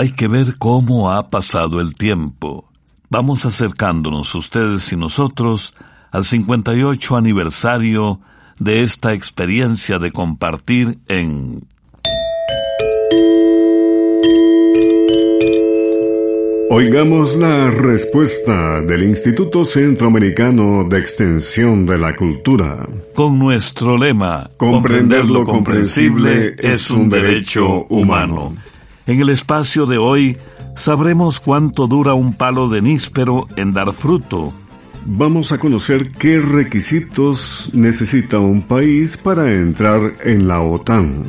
Hay que ver cómo ha pasado el tiempo. Vamos acercándonos ustedes y nosotros al 58 aniversario de esta experiencia de compartir en Oigamos la respuesta del Instituto Centroamericano de Extensión de la Cultura. Con nuestro lema, comprender lo comprensible es un derecho humano. En el espacio de hoy sabremos cuánto dura un palo de níspero en dar fruto. Vamos a conocer qué requisitos necesita un país para entrar en la OTAN.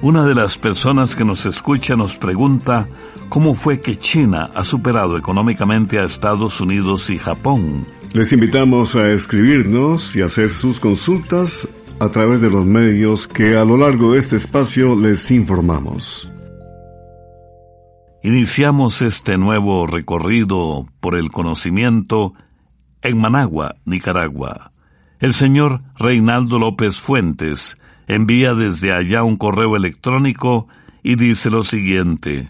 Una de las personas que nos escucha nos pregunta cómo fue que China ha superado económicamente a Estados Unidos y Japón. Les invitamos a escribirnos y hacer sus consultas a través de los medios que a lo largo de este espacio les informamos. Iniciamos este nuevo recorrido por el conocimiento en Managua, Nicaragua. El señor Reinaldo López Fuentes envía desde allá un correo electrónico y dice lo siguiente.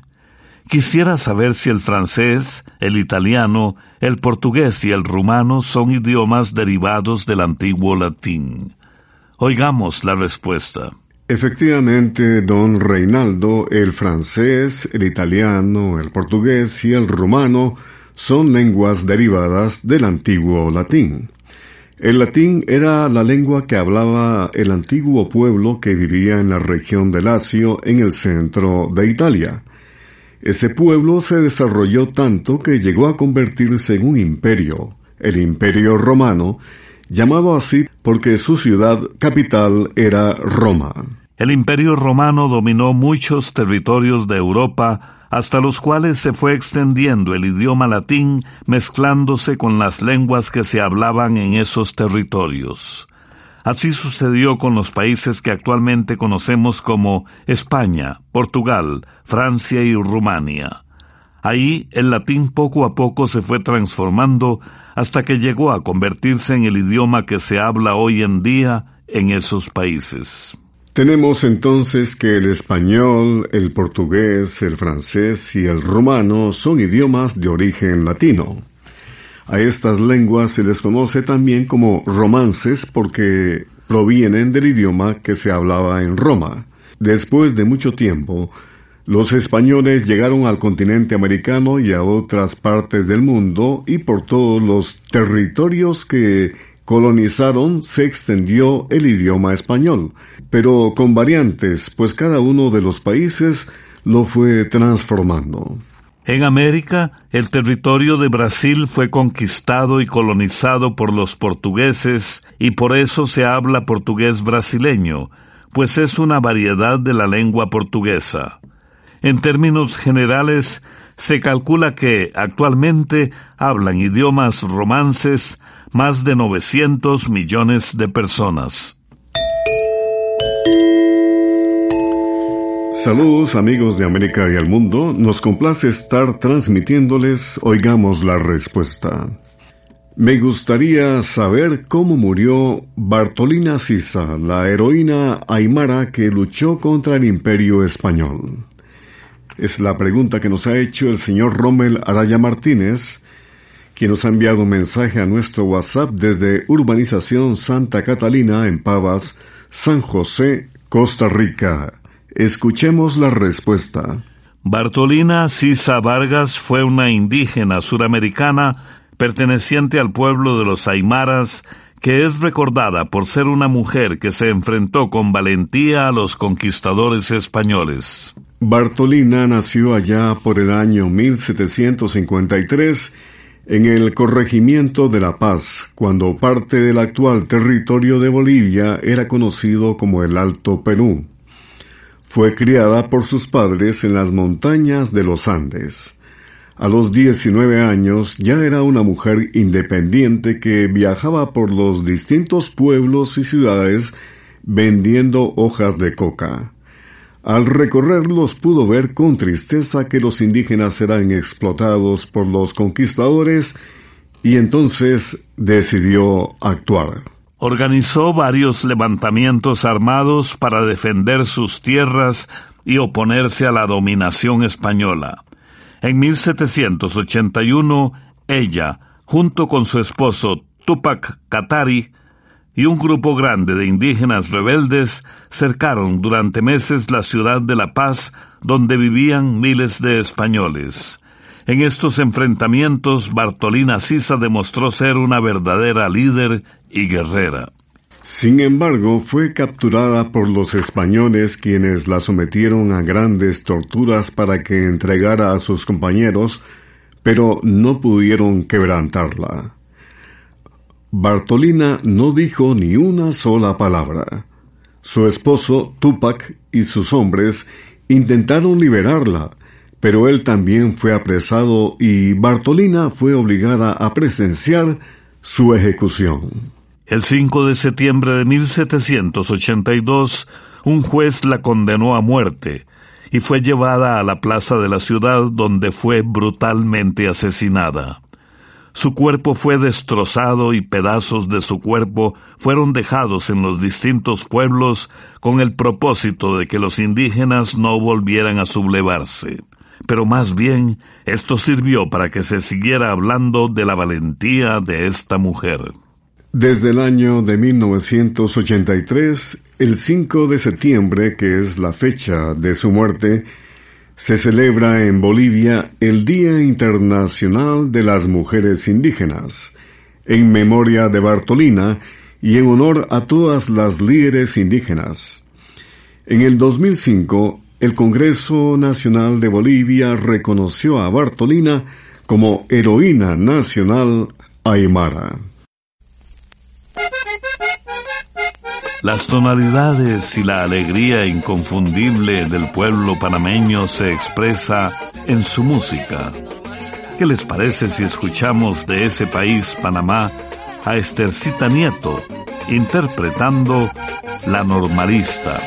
Quisiera saber si el francés, el italiano, el portugués y el rumano son idiomas derivados del antiguo latín. Oigamos la respuesta. Efectivamente, don Reinaldo, el francés, el italiano, el portugués y el rumano son lenguas derivadas del antiguo latín. El latín era la lengua que hablaba el antiguo pueblo que vivía en la región de Lacio, en el centro de Italia. Ese pueblo se desarrolló tanto que llegó a convertirse en un imperio, el imperio romano, llamado así porque su ciudad capital era Roma. El imperio romano dominó muchos territorios de Europa, hasta los cuales se fue extendiendo el idioma latín mezclándose con las lenguas que se hablaban en esos territorios. Así sucedió con los países que actualmente conocemos como España, Portugal, Francia y Rumania. Ahí el latín poco a poco se fue transformando hasta que llegó a convertirse en el idioma que se habla hoy en día en esos países. Tenemos entonces que el español, el portugués, el francés y el rumano son idiomas de origen latino. A estas lenguas se les conoce también como romances porque provienen del idioma que se hablaba en Roma. Después de mucho tiempo, los españoles llegaron al continente americano y a otras partes del mundo y por todos los territorios que colonizaron se extendió el idioma español, pero con variantes, pues cada uno de los países lo fue transformando. En América, el territorio de Brasil fue conquistado y colonizado por los portugueses y por eso se habla portugués brasileño, pues es una variedad de la lengua portuguesa. En términos generales, se calcula que actualmente hablan idiomas romances más de 900 millones de personas. Saludos amigos de América y el mundo, nos complace estar transmitiéndoles Oigamos la Respuesta. Me gustaría saber cómo murió Bartolina Sisa, la heroína aymara que luchó contra el imperio español. Es la pregunta que nos ha hecho el señor Rommel Araya Martínez, quien nos ha enviado un mensaje a nuestro WhatsApp desde Urbanización Santa Catalina en Pavas, San José, Costa Rica. Escuchemos la respuesta. Bartolina Sisa Vargas fue una indígena suramericana perteneciente al pueblo de los Aymaras, que es recordada por ser una mujer que se enfrentó con valentía a los conquistadores españoles. Bartolina nació allá por el año 1753 en el corregimiento de La Paz, cuando parte del actual territorio de Bolivia era conocido como el Alto Perú. Fue criada por sus padres en las montañas de los Andes. A los 19 años ya era una mujer independiente que viajaba por los distintos pueblos y ciudades vendiendo hojas de coca. Al recorrerlos pudo ver con tristeza que los indígenas eran explotados por los conquistadores y entonces decidió actuar. Organizó varios levantamientos armados para defender sus tierras y oponerse a la dominación española. En 1781, ella, junto con su esposo Tupac Katari, y un grupo grande de indígenas rebeldes cercaron durante meses la ciudad de La Paz, donde vivían miles de españoles. En estos enfrentamientos, Bartolina Sisa demostró ser una verdadera líder y guerrera. Sin embargo, fue capturada por los españoles quienes la sometieron a grandes torturas para que entregara a sus compañeros, pero no pudieron quebrantarla. Bartolina no dijo ni una sola palabra. Su esposo, Tupac, y sus hombres intentaron liberarla, pero él también fue apresado y Bartolina fue obligada a presenciar su ejecución. El 5 de septiembre de 1782, un juez la condenó a muerte y fue llevada a la plaza de la ciudad donde fue brutalmente asesinada. Su cuerpo fue destrozado y pedazos de su cuerpo fueron dejados en los distintos pueblos con el propósito de que los indígenas no volvieran a sublevarse. Pero más bien esto sirvió para que se siguiera hablando de la valentía de esta mujer. Desde el año de 1983, el 5 de septiembre, que es la fecha de su muerte, se celebra en Bolivia el Día Internacional de las Mujeres Indígenas, en memoria de Bartolina y en honor a todas las líderes indígenas. En el 2005, el Congreso Nacional de Bolivia reconoció a Bartolina como heroína nacional aymara. Las tonalidades y la alegría inconfundible del pueblo panameño se expresa en su música. ¿Qué les parece si escuchamos de ese país, Panamá, a Estercita Nieto, interpretando La Normalista?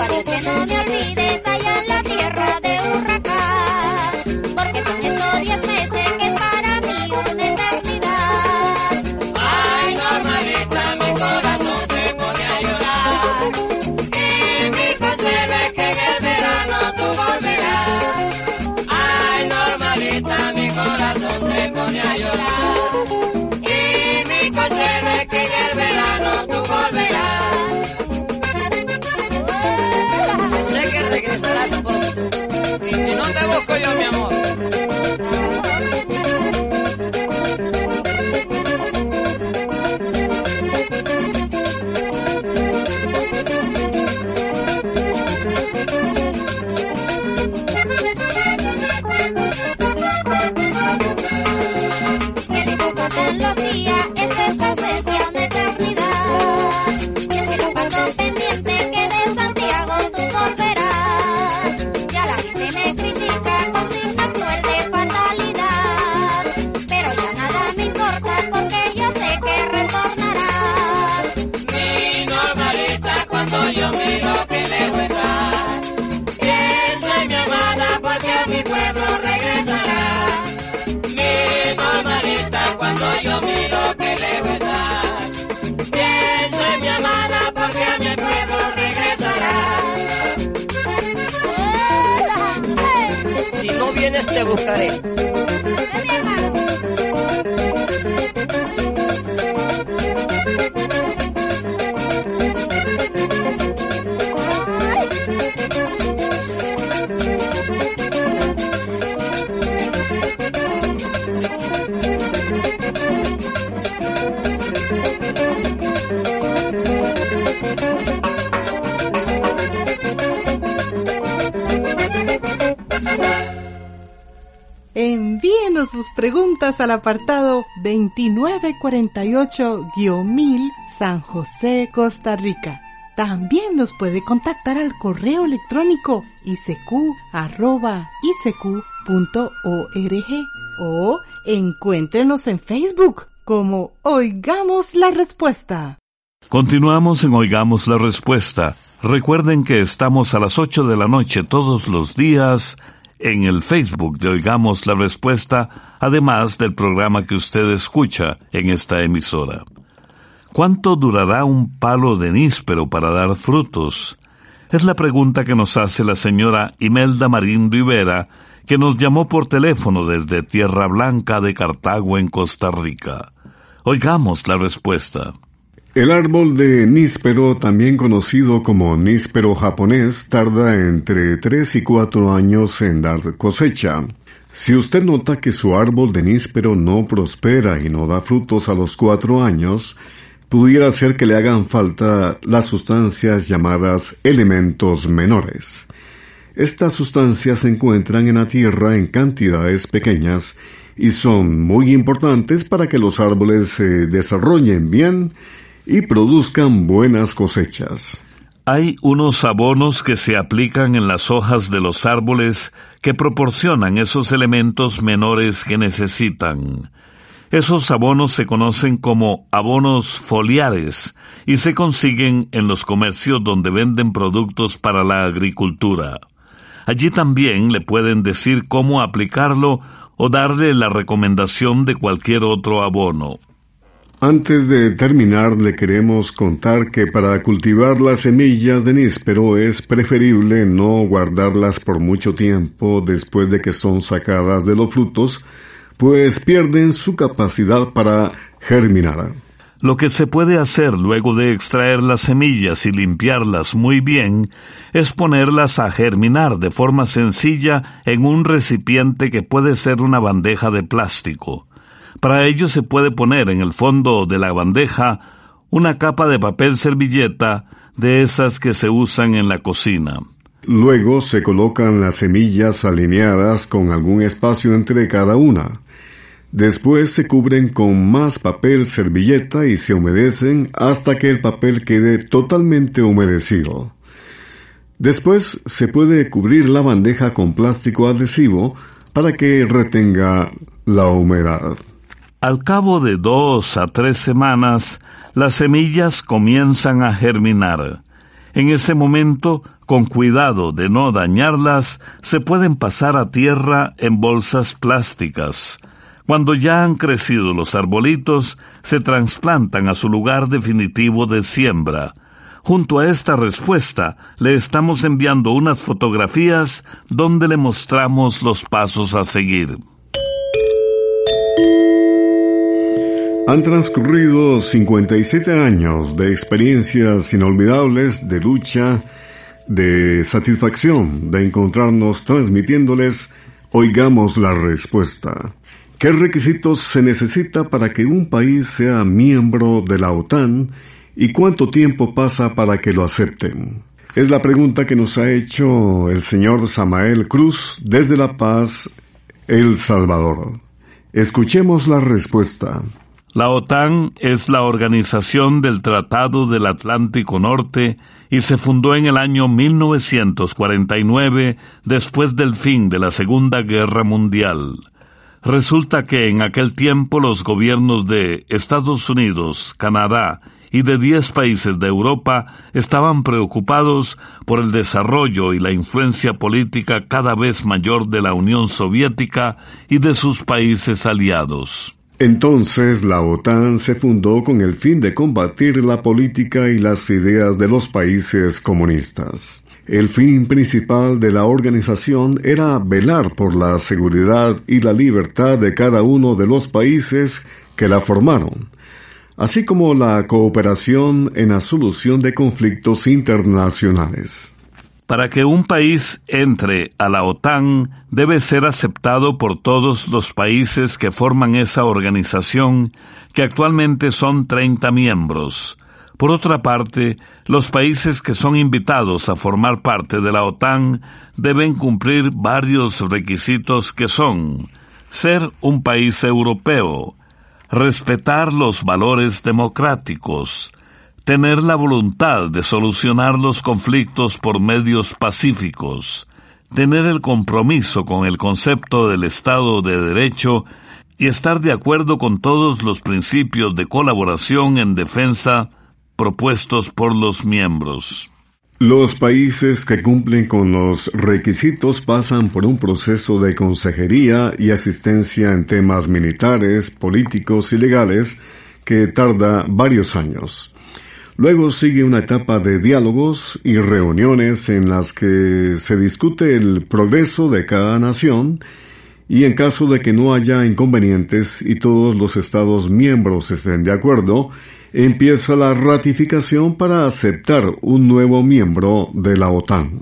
parece no me buscaré. Sus preguntas al apartado 2948-1000 San José, Costa Rica. También nos puede contactar al correo electrónico isq.org o encuéntrenos en Facebook como Oigamos la Respuesta. Continuamos en Oigamos la Respuesta. Recuerden que estamos a las 8 de la noche todos los días en el Facebook de Oigamos la Respuesta, además del programa que usted escucha en esta emisora. ¿Cuánto durará un palo de níspero para dar frutos? Es la pregunta que nos hace la señora Imelda Marín Rivera, que nos llamó por teléfono desde Tierra Blanca de Cartago en Costa Rica. Oigamos la respuesta. El árbol de níspero, también conocido como níspero japonés, tarda entre 3 y 4 años en dar cosecha. Si usted nota que su árbol de níspero no prospera y no da frutos a los cuatro años, pudiera ser que le hagan falta las sustancias llamadas elementos menores. Estas sustancias se encuentran en la tierra en cantidades pequeñas y son muy importantes para que los árboles se desarrollen bien y produzcan buenas cosechas. Hay unos abonos que se aplican en las hojas de los árboles que proporcionan esos elementos menores que necesitan. Esos abonos se conocen como abonos foliares y se consiguen en los comercios donde venden productos para la agricultura. Allí también le pueden decir cómo aplicarlo o darle la recomendación de cualquier otro abono. Antes de terminar, le queremos contar que para cultivar las semillas de níspero es preferible no guardarlas por mucho tiempo después de que son sacadas de los frutos, pues pierden su capacidad para germinar. Lo que se puede hacer luego de extraer las semillas y limpiarlas muy bien es ponerlas a germinar de forma sencilla en un recipiente que puede ser una bandeja de plástico. Para ello se puede poner en el fondo de la bandeja una capa de papel servilleta de esas que se usan en la cocina. Luego se colocan las semillas alineadas con algún espacio entre cada una. Después se cubren con más papel servilleta y se humedecen hasta que el papel quede totalmente humedecido. Después se puede cubrir la bandeja con plástico adhesivo para que retenga la humedad. Al cabo de dos a tres semanas, las semillas comienzan a germinar. En ese momento, con cuidado de no dañarlas, se pueden pasar a tierra en bolsas plásticas. Cuando ya han crecido los arbolitos, se trasplantan a su lugar definitivo de siembra. Junto a esta respuesta, le estamos enviando unas fotografías donde le mostramos los pasos a seguir. Han transcurrido 57 años de experiencias inolvidables, de lucha, de satisfacción, de encontrarnos transmitiéndoles Oigamos la respuesta. ¿Qué requisitos se necesita para que un país sea miembro de la OTAN y cuánto tiempo pasa para que lo acepten? Es la pregunta que nos ha hecho el señor Samael Cruz desde La Paz, El Salvador. Escuchemos la respuesta. La OTAN es la organización del Tratado del Atlántico Norte y se fundó en el año 1949 después del fin de la Segunda Guerra Mundial. Resulta que en aquel tiempo los gobiernos de Estados Unidos, Canadá y de diez países de Europa estaban preocupados por el desarrollo y la influencia política cada vez mayor de la Unión Soviética y de sus países aliados. Entonces la OTAN se fundó con el fin de combatir la política y las ideas de los países comunistas. El fin principal de la organización era velar por la seguridad y la libertad de cada uno de los países que la formaron, así como la cooperación en la solución de conflictos internacionales. Para que un país entre a la OTAN debe ser aceptado por todos los países que forman esa organización, que actualmente son 30 miembros. Por otra parte, los países que son invitados a formar parte de la OTAN deben cumplir varios requisitos que son ser un país europeo, respetar los valores democráticos, tener la voluntad de solucionar los conflictos por medios pacíficos, tener el compromiso con el concepto del Estado de Derecho y estar de acuerdo con todos los principios de colaboración en defensa propuestos por los miembros. Los países que cumplen con los requisitos pasan por un proceso de consejería y asistencia en temas militares, políticos y legales que tarda varios años. Luego sigue una etapa de diálogos y reuniones en las que se discute el progreso de cada nación y en caso de que no haya inconvenientes y todos los Estados miembros estén de acuerdo, empieza la ratificación para aceptar un nuevo miembro de la OTAN.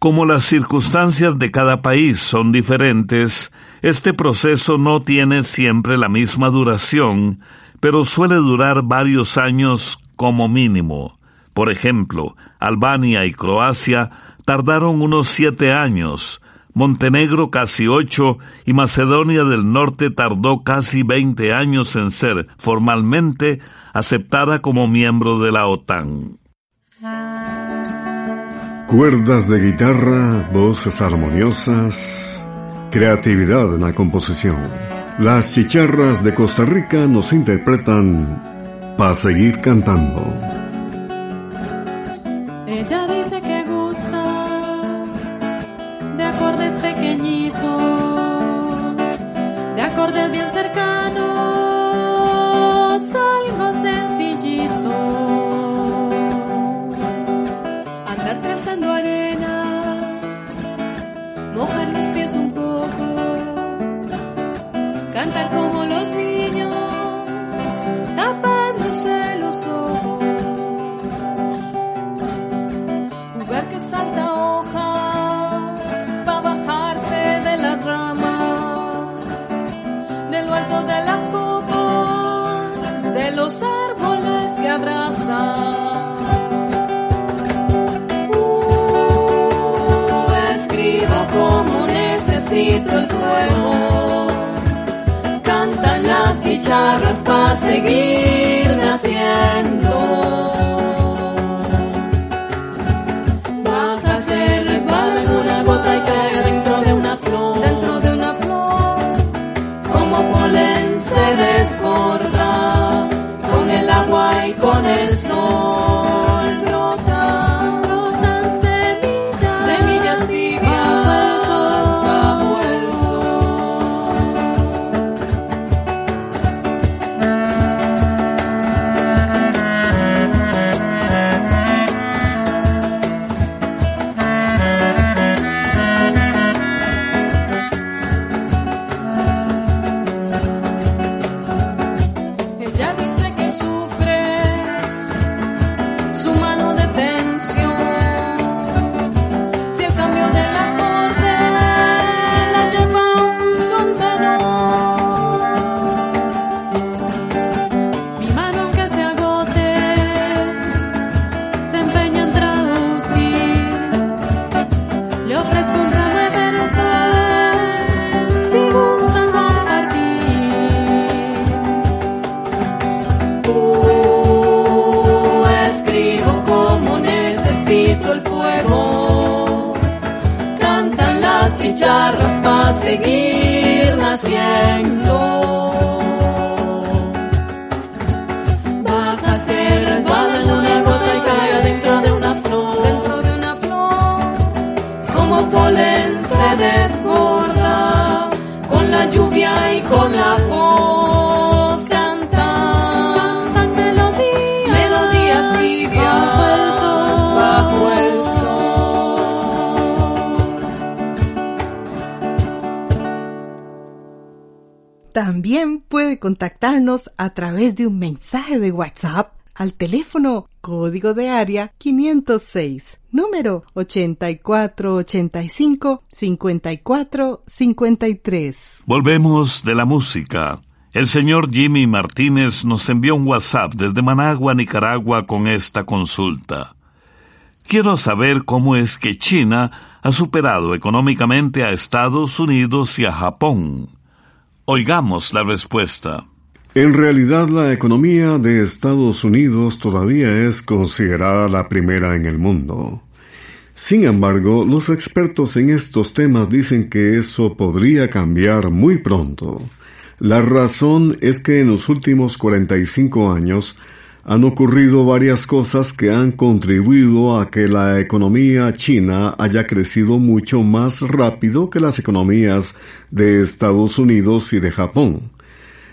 Como las circunstancias de cada país son diferentes, este proceso no tiene siempre la misma duración, pero suele durar varios años como mínimo. Por ejemplo, Albania y Croacia tardaron unos siete años, Montenegro casi ocho y Macedonia del Norte tardó casi veinte años en ser formalmente aceptada como miembro de la OTAN. Cuerdas de guitarra, voces armoniosas, creatividad en la composición. Las chicharras de Costa Rica nos interpretan para seguir cantando. Abrazan. Uh, escribo como necesito el fuego cantan las chicharras para seguir naciendo. También puede contactarnos a través de un mensaje de WhatsApp al teléfono código de área 506, número 8485-5453. Volvemos de la música. El señor Jimmy Martínez nos envió un WhatsApp desde Managua, Nicaragua, con esta consulta. Quiero saber cómo es que China ha superado económicamente a Estados Unidos y a Japón. Oigamos la respuesta. En realidad la economía de Estados Unidos todavía es considerada la primera en el mundo. Sin embargo, los expertos en estos temas dicen que eso podría cambiar muy pronto. La razón es que en los últimos 45 años han ocurrido varias cosas que han contribuido a que la economía china haya crecido mucho más rápido que las economías de Estados Unidos y de Japón.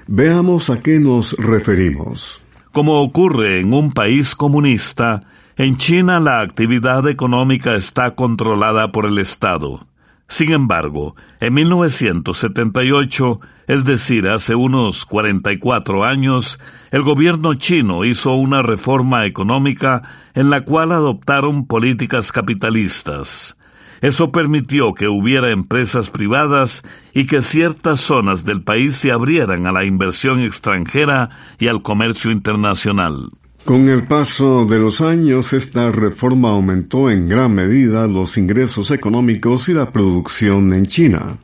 Veamos a qué nos referimos. Como ocurre en un país comunista, en China la actividad económica está controlada por el Estado. Sin embargo, en 1978, es decir, hace unos 44 años, el gobierno chino hizo una reforma económica en la cual adoptaron políticas capitalistas. Eso permitió que hubiera empresas privadas y que ciertas zonas del país se abrieran a la inversión extranjera y al comercio internacional. Con el paso de los años, esta reforma aumentó en gran medida los ingresos económicos y la producción en China.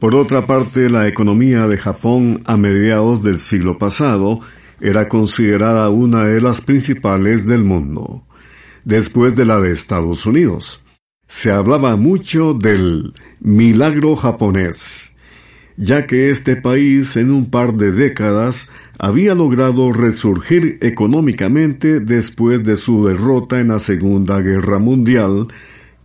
Por otra parte, la economía de Japón a mediados del siglo pasado era considerada una de las principales del mundo, después de la de Estados Unidos. Se hablaba mucho del milagro japonés, ya que este país en un par de décadas había logrado resurgir económicamente después de su derrota en la Segunda Guerra Mundial,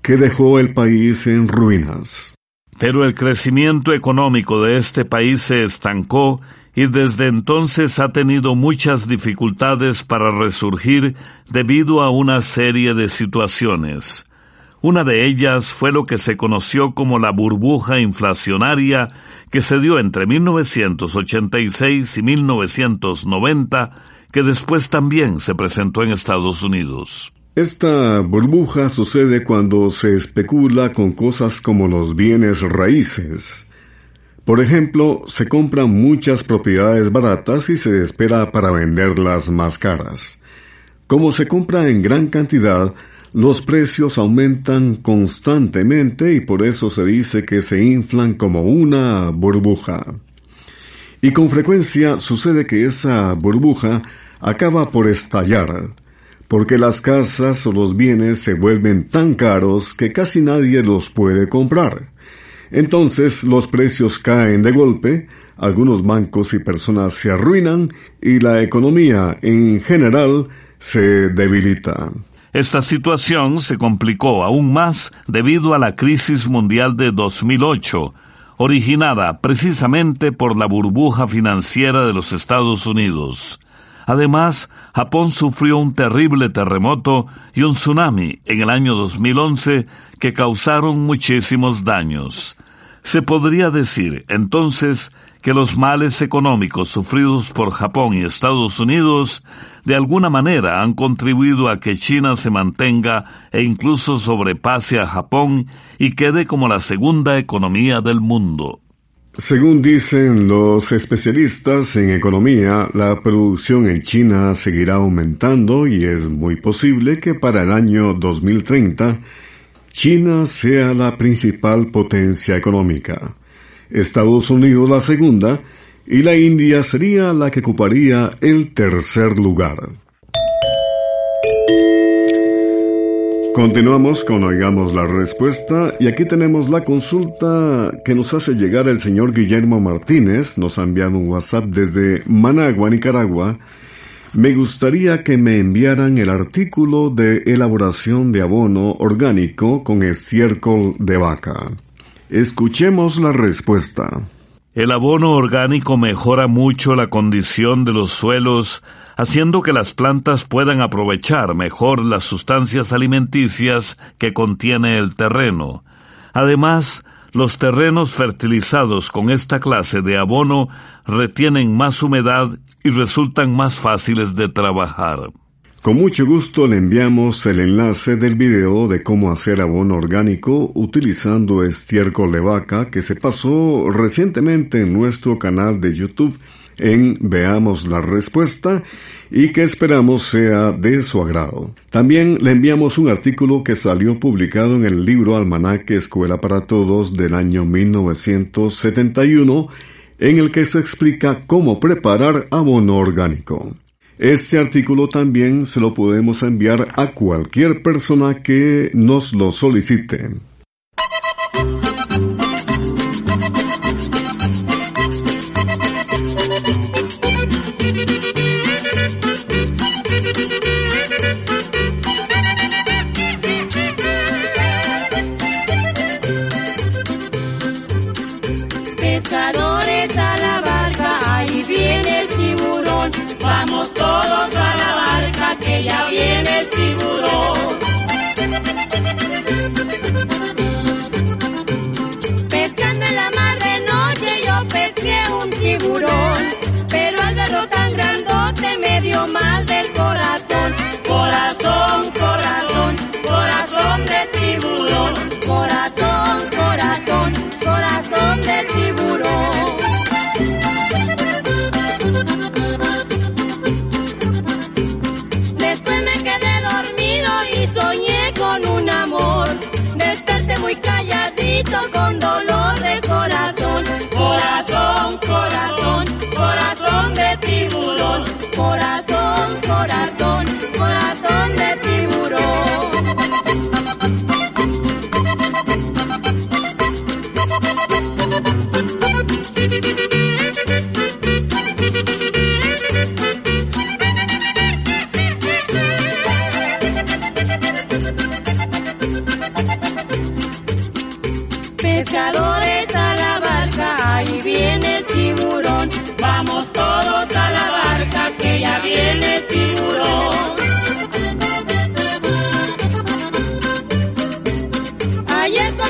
que dejó el país en ruinas. Pero el crecimiento económico de este país se estancó y desde entonces ha tenido muchas dificultades para resurgir debido a una serie de situaciones. Una de ellas fue lo que se conoció como la burbuja inflacionaria que se dio entre 1986 y 1990, que después también se presentó en Estados Unidos. Esta burbuja sucede cuando se especula con cosas como los bienes raíces. Por ejemplo, se compran muchas propiedades baratas y se espera para venderlas más caras. Como se compra en gran cantidad, los precios aumentan constantemente y por eso se dice que se inflan como una burbuja. Y con frecuencia sucede que esa burbuja acaba por estallar, porque las casas o los bienes se vuelven tan caros que casi nadie los puede comprar. Entonces los precios caen de golpe, algunos bancos y personas se arruinan y la economía en general se debilita. Esta situación se complicó aún más debido a la crisis mundial de 2008, originada precisamente por la burbuja financiera de los Estados Unidos. Además, Japón sufrió un terrible terremoto y un tsunami en el año 2011 que causaron muchísimos daños. Se podría decir, entonces, que los males económicos sufridos por Japón y Estados Unidos de alguna manera han contribuido a que China se mantenga e incluso sobrepase a Japón y quede como la segunda economía del mundo. Según dicen los especialistas en economía, la producción en China seguirá aumentando y es muy posible que para el año 2030 China sea la principal potencia económica. Estados Unidos la segunda y la India sería la que ocuparía el tercer lugar. Continuamos con Oigamos la Respuesta y aquí tenemos la consulta que nos hace llegar el señor Guillermo Martínez, nos ha enviado un WhatsApp desde Managua, Nicaragua. Me gustaría que me enviaran el artículo de elaboración de abono orgánico con estiércol de vaca. Escuchemos la respuesta. El abono orgánico mejora mucho la condición de los suelos, haciendo que las plantas puedan aprovechar mejor las sustancias alimenticias que contiene el terreno. Además, los terrenos fertilizados con esta clase de abono retienen más humedad y resultan más fáciles de trabajar. Con mucho gusto le enviamos el enlace del video de cómo hacer abono orgánico utilizando estiércol de vaca que se pasó recientemente en nuestro canal de YouTube en Veamos la Respuesta y que esperamos sea de su agrado. También le enviamos un artículo que salió publicado en el libro Almanaque Escuela para Todos del año 1971 en el que se explica cómo preparar abono orgánico. Este artículo también se lo podemos enviar a cualquier persona que nos lo solicite.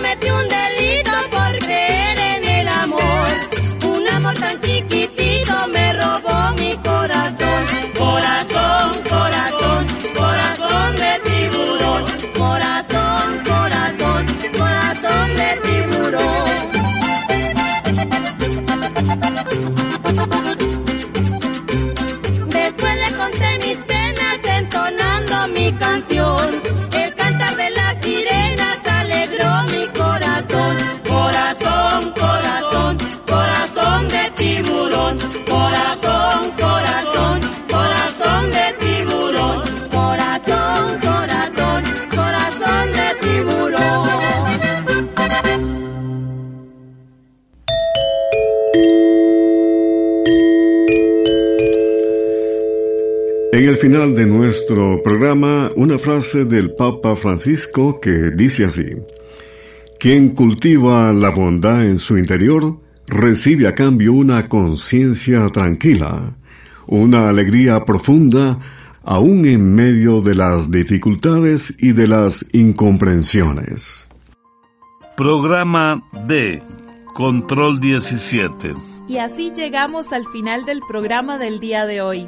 Ayer cometí una frase del Papa Francisco que dice así, Quien cultiva la bondad en su interior, recibe a cambio una conciencia tranquila, una alegría profunda, aún en medio de las dificultades y de las incomprensiones. Programa D. Control 17. Y así llegamos al final del programa del día de hoy.